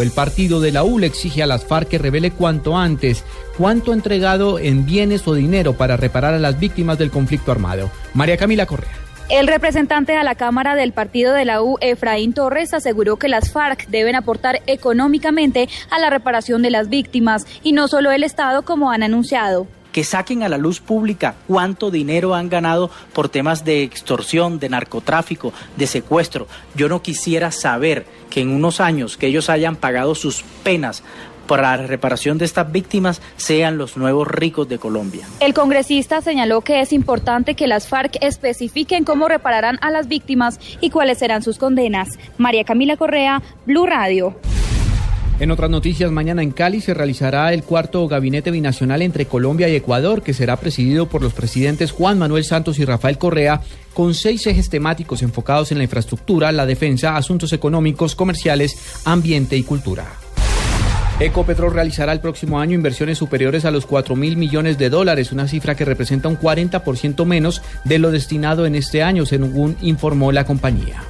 El partido de la U le exige a las FARC que revele cuanto antes cuánto ha entregado en bienes o dinero para reparar a las víctimas del conflicto armado. María Camila Correa. El representante a la Cámara del Partido de la U, Efraín Torres, aseguró que las FARC deben aportar económicamente a la reparación de las víctimas y no solo el Estado como han anunciado que saquen a la luz pública cuánto dinero han ganado por temas de extorsión, de narcotráfico, de secuestro. Yo no quisiera saber que en unos años que ellos hayan pagado sus penas para la reparación de estas víctimas sean los nuevos ricos de Colombia. El congresista señaló que es importante que las FARC especifiquen cómo repararán a las víctimas y cuáles serán sus condenas. María Camila Correa, Blue Radio. En otras noticias, mañana en Cali se realizará el cuarto gabinete binacional entre Colombia y Ecuador, que será presidido por los presidentes Juan Manuel Santos y Rafael Correa, con seis ejes temáticos enfocados en la infraestructura, la defensa, asuntos económicos, comerciales, ambiente y cultura. Ecopetrol realizará el próximo año inversiones superiores a los 4 mil millones de dólares, una cifra que representa un 40% menos de lo destinado en este año, según informó la compañía.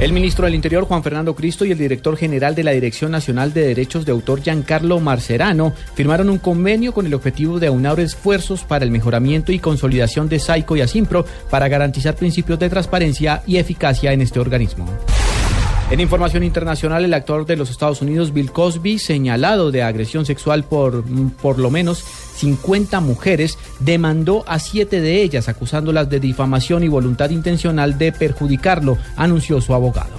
El ministro del Interior, Juan Fernando Cristo, y el director general de la Dirección Nacional de Derechos de Autor, Giancarlo Marcerano, firmaron un convenio con el objetivo de aunar esfuerzos para el mejoramiento y consolidación de SAICO y ASIMPRO para garantizar principios de transparencia y eficacia en este organismo. En información internacional, el actor de los Estados Unidos, Bill Cosby, señalado de agresión sexual por por lo menos 50 mujeres, demandó a siete de ellas acusándolas de difamación y voluntad intencional de perjudicarlo, anunció su abogado.